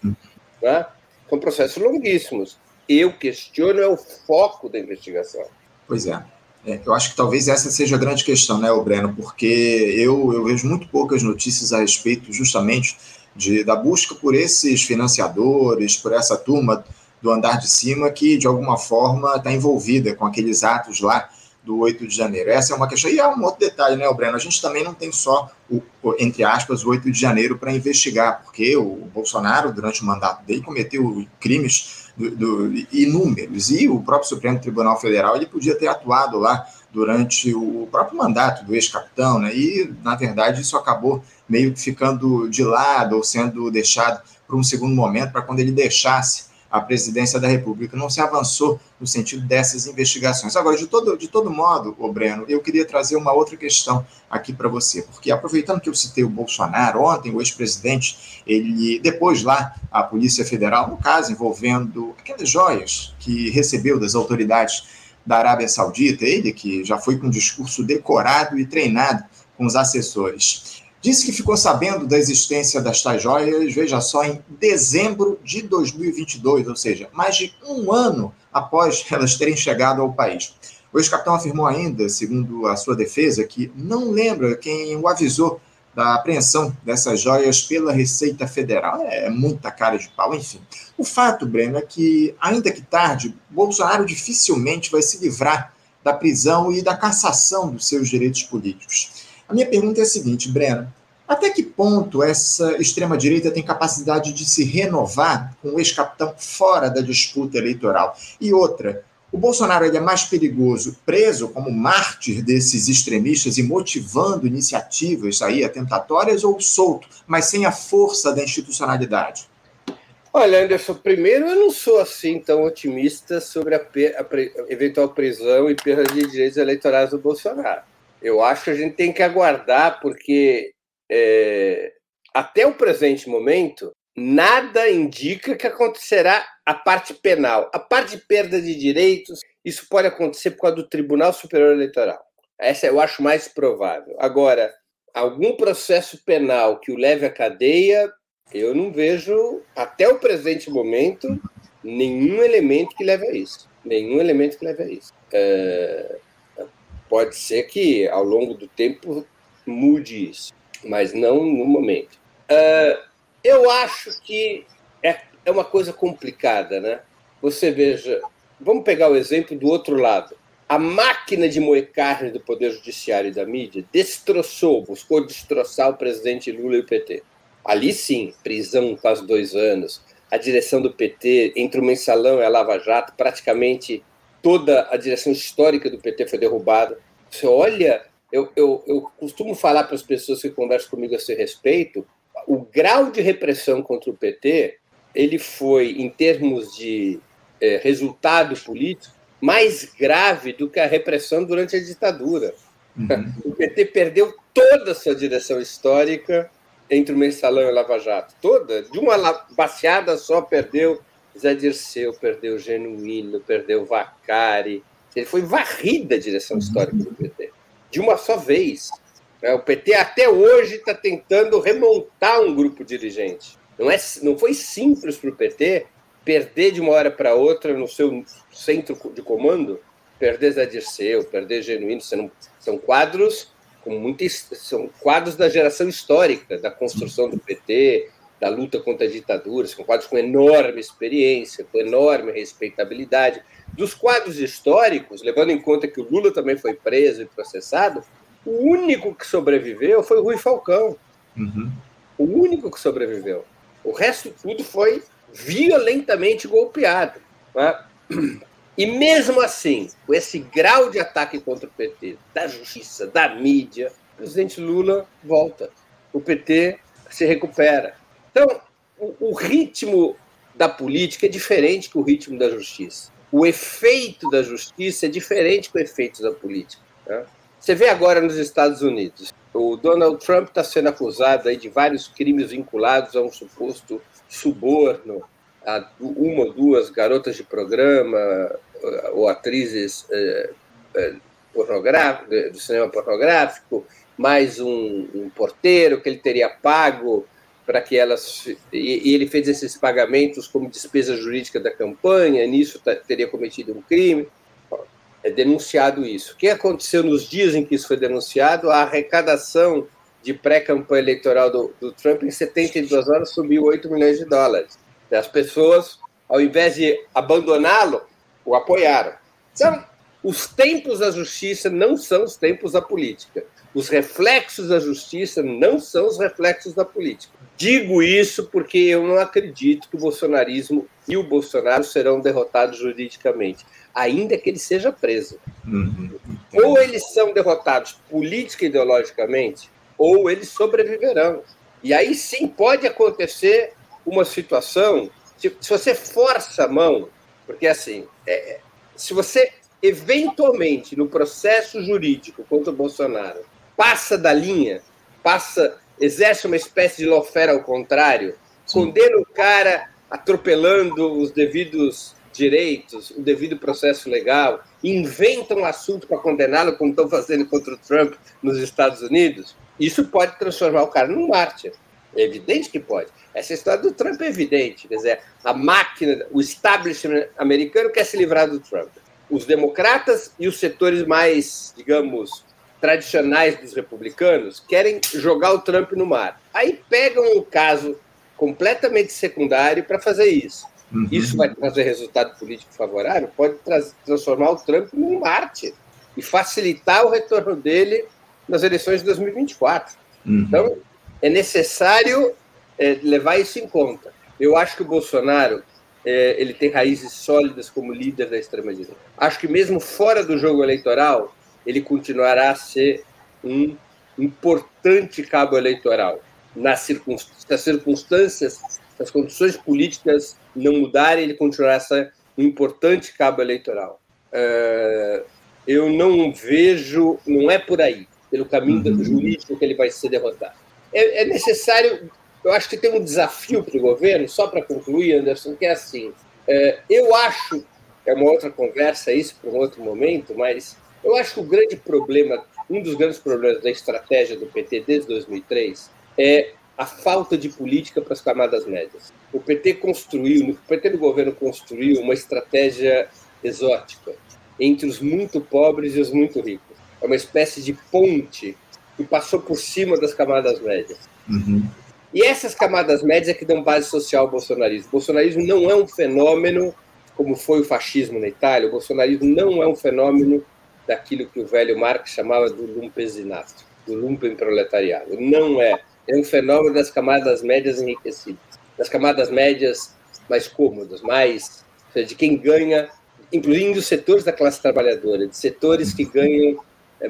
Né? São processos longuíssimos. Eu questiono é o foco da investigação. Pois é. é. Eu acho que talvez essa seja a grande questão, né, Breno? Porque eu, eu vejo muito poucas notícias a respeito justamente de, da busca por esses financiadores, por essa turma do andar de cima que, de alguma forma, está envolvida com aqueles atos lá do 8 de janeiro? Essa é uma questão. E há um outro detalhe, né, Breno? A gente também não tem só, o, entre aspas, o 8 de janeiro para investigar, porque o Bolsonaro, durante o mandato dele, cometeu crimes do, do, inúmeros. E o próprio Supremo Tribunal Federal ele podia ter atuado lá durante o próprio mandato do ex-capitão, né? E, na verdade, isso acabou meio que ficando de lado ou sendo deixado para um segundo momento, para quando ele deixasse a presidência da República. Não se avançou no sentido dessas investigações. Agora, de todo, de todo modo, o Breno, eu queria trazer uma outra questão aqui para você, porque aproveitando que eu citei o Bolsonaro, ontem o ex-presidente, ele, depois lá, a Polícia Federal, no caso envolvendo aquelas joias que recebeu das autoridades da Arábia Saudita, ele que já foi com um discurso decorado e treinado com os assessores. Disse que ficou sabendo da existência das tais joias, veja só, em dezembro de 2022, ou seja, mais de um ano após <laughs> elas terem chegado ao país. O ex-capitão afirmou ainda, segundo a sua defesa, que não lembra quem o avisou da apreensão dessas joias pela Receita Federal. É muita cara de pau, enfim. O fato, Breno, é que, ainda que tarde, Bolsonaro dificilmente vai se livrar da prisão e da cassação dos seus direitos políticos. A minha pergunta é a seguinte, Breno: até que ponto essa extrema-direita tem capacidade de se renovar com o ex-capitão fora da disputa eleitoral? E outra, o Bolsonaro é mais perigoso preso como mártir desses extremistas e motivando iniciativas aí atentatórias ou solto, mas sem a força da institucionalidade? Olha, Anderson, primeiro eu não sou assim tão otimista sobre a, a eventual prisão e perda de direitos eleitorais do Bolsonaro. Eu acho que a gente tem que aguardar, porque é, até o presente momento, nada indica que acontecerá a parte penal. A parte de perda de direitos, isso pode acontecer por causa do Tribunal Superior Eleitoral. Essa eu acho mais provável. Agora, algum processo penal que o leve à cadeia, eu não vejo, até o presente momento, nenhum elemento que leve a isso. Nenhum elemento que leve a isso. É, Pode ser que ao longo do tempo mude isso, mas não no momento. Uh, eu acho que é, é uma coisa complicada, né? Você veja, vamos pegar o exemplo do outro lado. A máquina de moer carne do Poder Judiciário e da mídia destroçou, buscou destroçar o presidente Lula e o PT. Ali sim, prisão quase dois anos. A direção do PT, entre o mensalão e a Lava Jato, praticamente toda a direção histórica do PT foi derrubada. Você olha, eu, eu, eu costumo falar para as pessoas que conversam comigo a esse respeito, o grau de repressão contra o PT, ele foi, em termos de é, resultado político, mais grave do que a repressão durante a ditadura. Uhum. O PT perdeu toda a sua direção histórica entre o Mensalão e o Lava Jato. Toda, de uma baseada só, perdeu Zé Dirceu, perdeu Genuíno, perdeu Vacari. Ele foi varrido da direção histórica do PT, de uma só vez. Né? O PT até hoje está tentando remontar um grupo dirigente. Não, é, não foi simples para o PT perder de uma hora para outra no seu centro de comando, perder Zé Dirceu, perder Genuíno, são, são quadros com muitos, são quadros da geração histórica, da construção do PT, da luta contra a ditadura, são quadros com enorme experiência, com enorme respeitabilidade. Dos quadros históricos, levando em conta que o Lula também foi preso e processado, o único que sobreviveu foi o Rui Falcão. Uhum. O único que sobreviveu. O resto tudo foi violentamente golpeado. Né? E mesmo assim, com esse grau de ataque contra o PT, da justiça, da mídia, o presidente Lula volta. O PT se recupera. Então, o, o ritmo da política é diferente que o ritmo da justiça. O efeito da justiça é diferente do efeito da política. Né? Você vê agora nos Estados Unidos, o Donald Trump está sendo acusado aí de vários crimes vinculados a um suposto suborno a uma ou duas garotas de programa ou atrizes eh, eh, do cinema pornográfico, mais um, um porteiro que ele teria pago para que elas. E, ele fez esses pagamentos como despesa jurídica da campanha, nisso tá, teria cometido um crime. É denunciado isso. O que aconteceu nos dias em que isso foi denunciado? A arrecadação de pré-campanha eleitoral do, do, Trump em 72 horas subiu 8 milhões de dólares. As pessoas, ao invés de abandoná-lo, o apoiaram. Então, Os tempos da justiça não são os tempos da política. Os reflexos da justiça não são os reflexos da política. Digo isso porque eu não acredito que o bolsonarismo e o Bolsonaro serão derrotados juridicamente, ainda que ele seja preso. Uhum. Ou eles são derrotados política e ideologicamente, ou eles sobreviverão. E aí sim pode acontecer uma situação, se, se você força a mão, porque assim, é, se você eventualmente no processo jurídico contra o Bolsonaro passa da linha, passa, exerce uma espécie de lawfare ao contrário, sim. condena o cara atropelando os devidos direitos, o devido processo legal, inventa um assunto para condená-lo, como estão fazendo contra o Trump nos Estados Unidos, isso pode transformar o cara num mártir. É evidente que pode. Essa história do Trump é evidente. Quer dizer, a máquina, o establishment americano quer se livrar do Trump. Os democratas e os setores mais, digamos, tradicionais dos republicanos querem jogar o Trump no mar. Aí pegam um caso completamente secundário para fazer isso. Uhum. Isso vai trazer resultado político favorável? Pode transformar o Trump num mártir e facilitar o retorno dele nas eleições de 2024. Uhum. Então, é necessário é, levar isso em conta. Eu acho que o Bolsonaro é, ele tem raízes sólidas como líder da extrema-direita. Acho que mesmo fora do jogo eleitoral, ele continuará a ser um importante cabo eleitoral. Nas, circunstâncias, se as condições políticas não mudarem, ele continuará a ser um importante cabo eleitoral. É, eu não vejo, não é por aí, pelo caminho uhum. jurídico que ele vai ser derrotado. É, é necessário, eu acho que tem um desafio para o governo, só para concluir, Anderson, que é assim: é, eu acho, é uma outra conversa isso para um outro momento, mas eu acho que o grande problema, um dos grandes problemas da estratégia do PT desde 2003 é a falta de política para as camadas médias. O PT construiu, o PT do governo construiu uma estratégia exótica entre os muito pobres e os muito ricos. É uma espécie de ponte que passou por cima das camadas médias. Uhum. E essas camadas médias é que dão base social ao bolsonarismo. O bolsonarismo não é um fenômeno como foi o fascismo na Itália. O bolsonarismo não é um fenômeno daquilo que o velho Marx chamava do lumpesinato, do lumpenproletariado. Não é. É um fenômeno das camadas médias enriquecidas, das camadas médias mais cômodas, mais de quem ganha, incluindo os setores da classe trabalhadora, de setores que ganham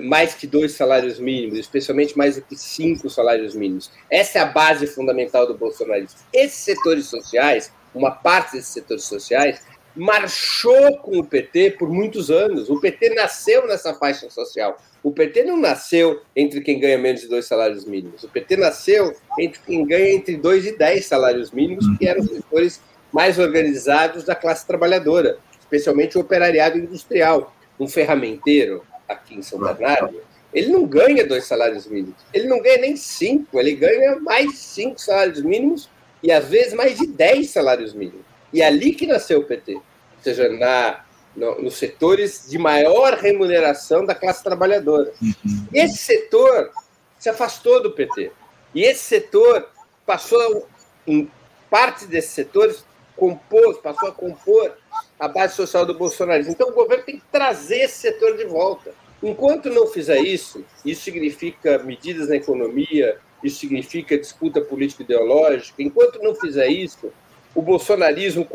mais que dois salários mínimos, especialmente mais do que cinco salários mínimos. Essa é a base fundamental do bolsonarismo. Esses setores sociais, uma parte desses setores sociais, marchou com o PT por muitos anos. O PT nasceu nessa faixa social. O PT não nasceu entre quem ganha menos de dois salários mínimos. O PT nasceu entre quem ganha entre dois e dez salários mínimos, que eram os setores mais organizados da classe trabalhadora, especialmente o operariado industrial. Um ferramenteiro aqui em São Bernardo, ele não ganha dois salários mínimos. Ele não ganha nem cinco, ele ganha mais de cinco salários mínimos e às vezes mais de dez salários mínimos. E é ali que nasceu o PT, ou seja, na, no, nos setores de maior remuneração da classe trabalhadora. Uhum. Esse setor se afastou do PT. E esse setor passou, em parte desses setores, compôs, passou a compor a base social do bolsonarismo. Então, o governo tem que trazer esse setor de volta. Enquanto não fizer isso, isso significa medidas na economia, isso significa disputa político-ideológica. Enquanto não fizer isso, o bolsonarismo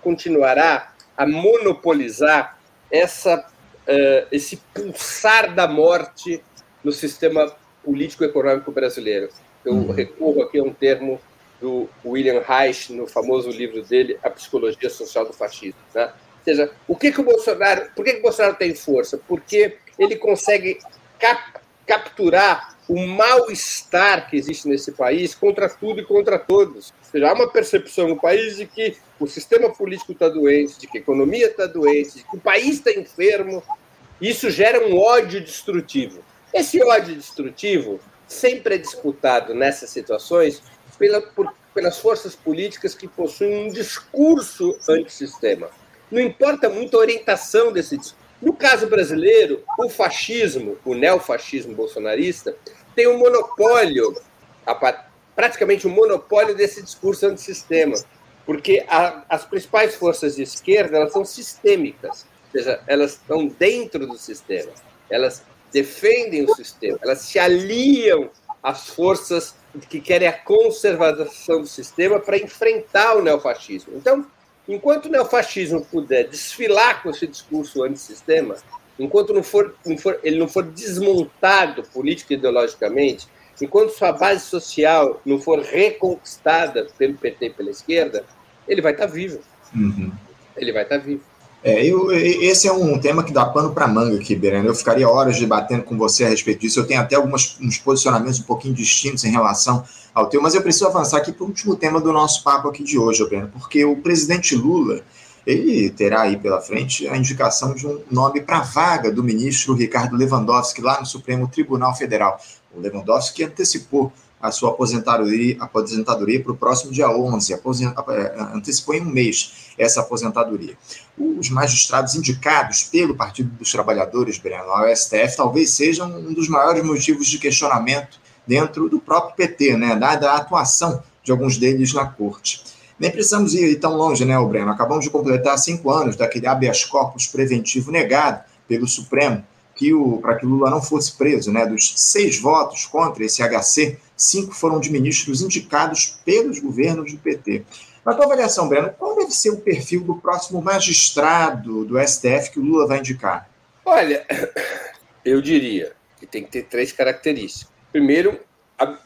continuará a monopolizar essa, uh, esse pulsar da morte no sistema político-econômico brasileiro. Eu uhum. recorro aqui a um termo do William Reich, no famoso livro dele, A Psicologia Social do Fascismo. Né? Ou seja, o que, que o Bolsonaro, por que, que o Bolsonaro tem força? Porque ele consegue cap, capturar o mal-estar que existe nesse país contra tudo e contra todos. Ou seja, há uma percepção no país de que o sistema político está doente, de que a economia está doente, de que o país está enfermo. Isso gera um ódio destrutivo. Esse ódio destrutivo sempre é disputado nessas situações pela, por, pelas forças políticas que possuem um discurso antissistema. Não importa muito a orientação desse discurso. No caso brasileiro, o fascismo, o neofascismo bolsonarista, tem um monopólio, praticamente um monopólio desse discurso antissistema, porque a, as principais forças de esquerda elas são sistêmicas. seja, elas estão dentro do sistema, elas defendem o sistema, elas se aliam às forças que querem a conservação do sistema para enfrentar o neofascismo. Então, enquanto o neofascismo puder desfilar com esse discurso antissistema, enquanto não for, não for, ele não for desmontado político e ideologicamente, enquanto sua base social não for reconquistada pelo PT e pela esquerda, ele vai estar vivo. Uhum. Ele vai estar vivo. É, eu, esse é um tema que dá pano para manga aqui, Bereno. Eu ficaria horas debatendo com você a respeito disso. Eu tenho até alguns uns posicionamentos um pouquinho distintos em relação ao teu, mas eu preciso avançar aqui para o último tema do nosso papo aqui de hoje, Bereno, porque o presidente Lula ele terá aí pela frente a indicação de um nome para vaga do ministro Ricardo Lewandowski lá no Supremo Tribunal Federal. O Lewandowski antecipou a sua aposentadoria, aposentadoria para o próximo dia 11, aposenta, é, antecipou em um mês essa aposentadoria. Os magistrados indicados pelo Partido dos Trabalhadores, Breno, ao STF, talvez sejam um dos maiores motivos de questionamento dentro do próprio PT, né, dada a atuação de alguns deles na corte. Nem precisamos ir tão longe, né, Breno? Acabamos de completar cinco anos daquele habeas corpus preventivo negado pelo Supremo que para que Lula não fosse preso, né? Dos seis votos contra esse HC, cinco foram de ministros indicados pelos governos do PT. Na tua avaliação, Breno, qual deve ser o perfil do próximo magistrado do STF que o Lula vai indicar? Olha, eu diria que tem que ter três características. Primeiro,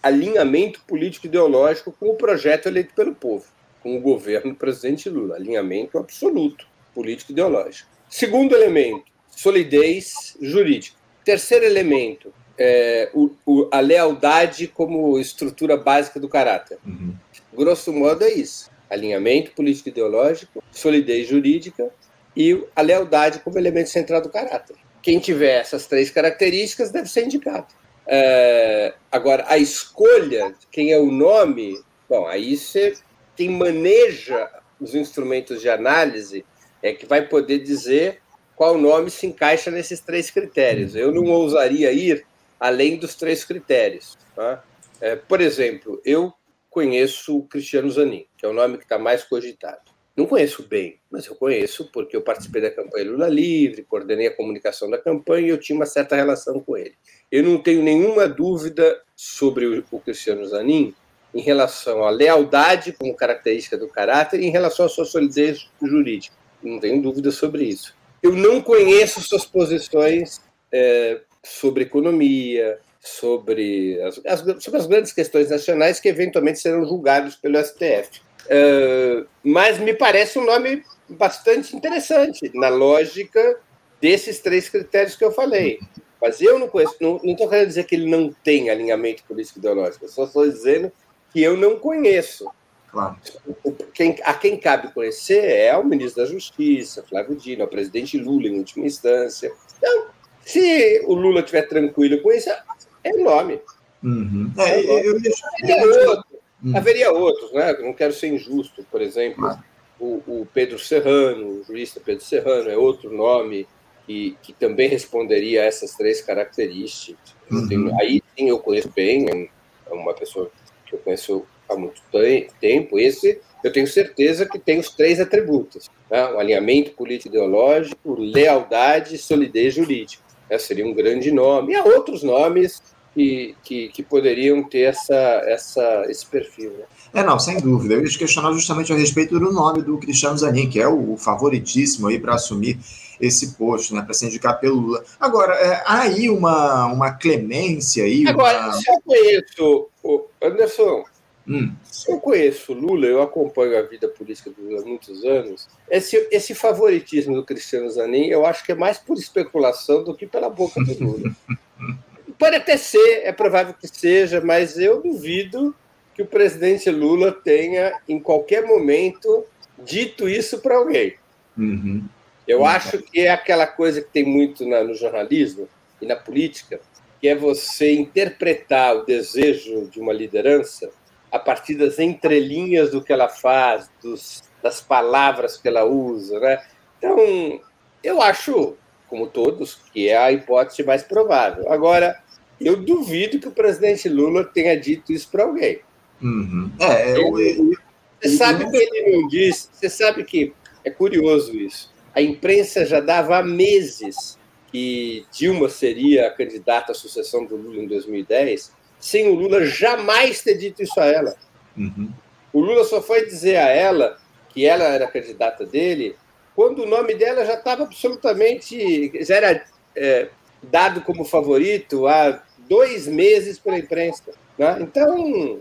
alinhamento político ideológico com o projeto eleito pelo povo, com o governo do presidente Lula. Alinhamento absoluto político ideológico. Segundo elemento, solidez jurídica. Terceiro elemento, é, o, o, a lealdade como estrutura básica do caráter. Uhum. Grosso modo é isso: alinhamento político-ideológico, solidez jurídica e a lealdade como elemento central do caráter. Quem tiver essas três características deve ser indicado. É, agora, a escolha quem é o nome, bom, aí você quem maneja os instrumentos de análise é que vai poder dizer qual nome se encaixa nesses três critérios. Eu não ousaria ir além dos três critérios. Tá? É, por exemplo, eu conheço o Cristiano Zanin, que é o nome que está mais cogitado. Não conheço bem, mas eu conheço porque eu participei da campanha Lula Livre, coordenei a comunicação da campanha e eu tinha uma certa relação com ele. Eu não tenho nenhuma dúvida sobre o, Cristiano Zanin em relação à lealdade como característica do caráter e em relação à sua solidez jurídica. Não tenho dúvida sobre isso eu não conheço suas posições é, sobre economia, sobre as, as, sobre as grandes questões nacionais que eventualmente serão julgados pelo STF. É, mas me parece um nome bastante interessante na lógica desses três critérios que eu falei. Mas eu não conheço, não estou querendo dizer que ele não tem alinhamento político ideológico, só estou dizendo que eu não conheço. Claro. Quem, a quem cabe conhecer é o ministro da Justiça, Flávio Dino, o presidente Lula, em última instância. Então, se o Lula estiver tranquilo com isso, é nome. Uhum. É, é eu, eu, haveria, outro, uhum. haveria outros, né? Não quero ser injusto, por exemplo, o, o, Pedro Serrano, o jurista Pedro Serrano, é outro nome que, que também responderia a essas três características. Uhum. Tenho, aí sim eu conheço bem, é uma pessoa que eu conheço há muito tempo, esse eu tenho certeza que tem os três atributos: né? o alinhamento político-ideológico, lealdade e solidez jurídica. Né? Seria um grande nome. E há outros nomes que, que, que, poderiam ter essa, essa, esse perfil. Né? É, não, sem dúvida. Eu ia te questionar justamente a respeito do nome do Cristiano Zanin, que é o favoritíssimo aí para assumir esse posto, né, para se indicar pelo Lula. Agora, é, há aí uma, uma clemência aí. Agora, uma... se eu conheço, Anderson, Hum. Eu conheço Lula, eu acompanho a vida política do Lula há muitos anos. Esse, esse favoritismo do Cristiano Zanin, eu acho que é mais por especulação do que pela boca do Lula. <laughs> Pode até ser, é provável que seja, mas eu duvido que o presidente Lula tenha, em qualquer momento, dito isso para alguém. Uhum. Eu uhum. acho que é aquela coisa que tem muito na, no jornalismo e na política, que é você interpretar o desejo de uma liderança a partir das entrelinhas do que ela faz, dos, das palavras que ela usa. Né? Então, eu acho, como todos, que é a hipótese mais provável. Agora, eu duvido que o presidente Lula tenha dito isso para alguém. Uhum. É, eu, eu, você sabe que ele não diz, você sabe que é curioso isso. A imprensa já dava há meses que Dilma seria a candidata à sucessão do Lula em 2010, sem o Lula jamais ter dito isso a ela. Uhum. O Lula só foi dizer a ela que ela era candidata dele quando o nome dela já estava absolutamente. já era é, dado como favorito há dois meses pela imprensa. Né? Então.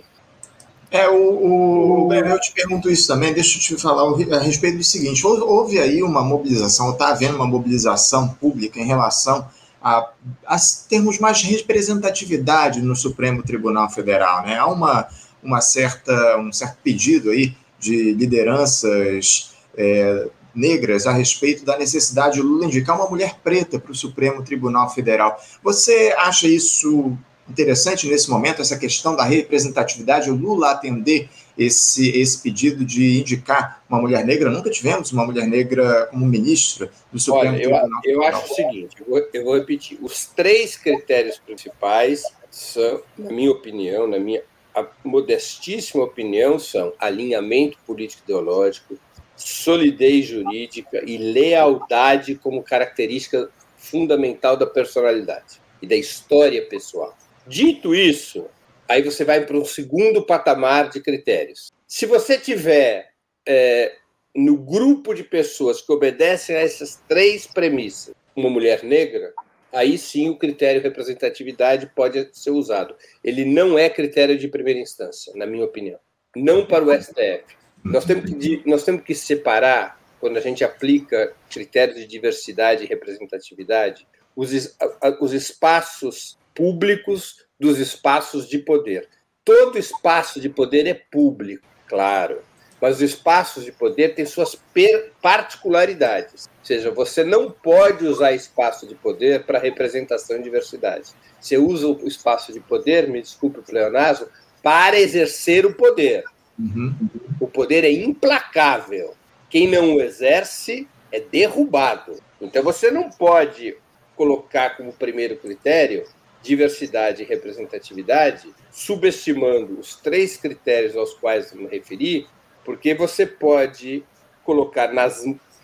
É, o, o, eu te pergunto isso também, deixa eu te falar a respeito do seguinte: houve aí uma mobilização, está havendo uma mobilização pública em relação a, a termos mais representatividade no Supremo Tribunal Federal. Né? Há uma, uma certa, um certo pedido aí de lideranças é, negras a respeito da necessidade de Lula indicar uma mulher preta para o Supremo Tribunal Federal. Você acha isso interessante nesse momento, essa questão da representatividade, o Lula atender esse, esse pedido de indicar uma mulher negra? Nunca tivemos uma mulher negra como ministra do Supremo Olha, Tribunal eu. Eu acho o seguinte, eu vou, eu vou repetir, os três critérios principais são, na minha opinião, na minha modestíssima opinião, são alinhamento político-ideológico, solidez jurídica e lealdade como característica fundamental da personalidade e da história pessoal. Dito isso, aí você vai para um segundo patamar de critérios. Se você tiver é, no grupo de pessoas que obedecem a essas três premissas, uma mulher negra, aí sim o critério representatividade pode ser usado. Ele não é critério de primeira instância, na minha opinião. Não para o STF. Nós temos que, nós temos que separar, quando a gente aplica critérios de diversidade e representatividade, os, os espaços públicos dos espaços de poder. Todo espaço de poder é público, claro, mas os espaços de poder têm suas particularidades. Ou seja, você não pode usar espaço de poder para representação e diversidade. Você usa o espaço de poder, me desculpe o pleonasmo, para exercer o poder. Uhum. O poder é implacável. Quem não o exerce é derrubado. Então você não pode colocar como primeiro critério diversidade e representatividade, subestimando os três critérios aos quais eu me referi, porque você pode colocar nas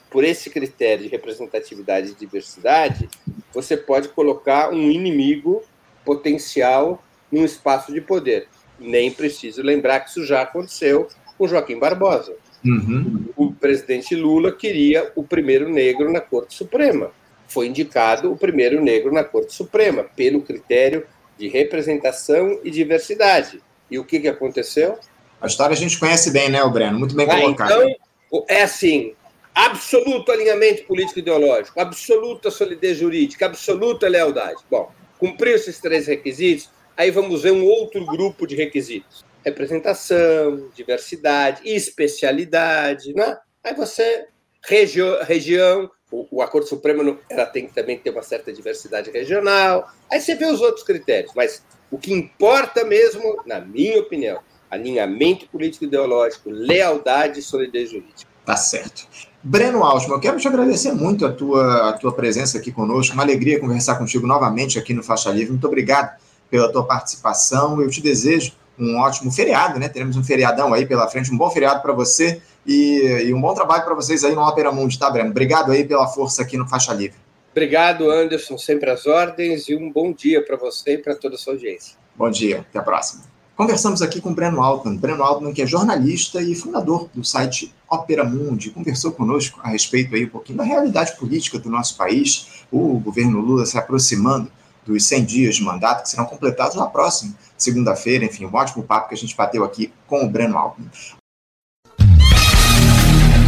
por esse critério de representatividade e diversidade, você pode colocar um inimigo potencial num espaço de poder. Nem preciso lembrar que isso já aconteceu com Joaquim Barbosa. Uhum. O presidente Lula queria o primeiro negro na Corte Suprema foi indicado o primeiro negro na Corte Suprema, pelo critério de representação e diversidade. E o que, que aconteceu? A história a gente conhece bem, né, o Breno? Muito bem ah, colocado. Então, é assim, absoluto alinhamento político-ideológico, absoluta solidez jurídica, absoluta lealdade. Bom, cumpriu esses três requisitos, aí vamos ver um outro grupo de requisitos. Representação, diversidade, especialidade, né? Aí você, regi região, o, o Acordo Supremo ela tem que também ter uma certa diversidade regional. Aí você vê os outros critérios, mas o que importa mesmo, na minha opinião, alinhamento político-ideológico, lealdade e solidez jurídica. Tá certo. Breno Altman, eu quero te agradecer muito a tua, a tua presença aqui conosco. Uma alegria conversar contigo novamente aqui no Faixa Livre. Muito obrigado pela tua participação. Eu te desejo um ótimo feriado, né? Teremos um feriadão aí pela frente, um bom feriado para você e, e um bom trabalho para vocês aí no Opera Mundi, tá, Breno? Obrigado aí pela força aqui no Faixa Livre. Obrigado, Anderson, sempre às ordens e um bom dia para você e para toda a sua audiência. Bom dia, até a próxima. Conversamos aqui com Breno Altman. Breno Altman, que é jornalista e fundador do site Opera Mundi, conversou conosco a respeito aí um pouquinho da realidade política do nosso país, o governo Lula se aproximando dos 100 dias de mandato, que serão completados na próxima segunda-feira. Enfim, um ótimo papo que a gente bateu aqui com o Breno Altman.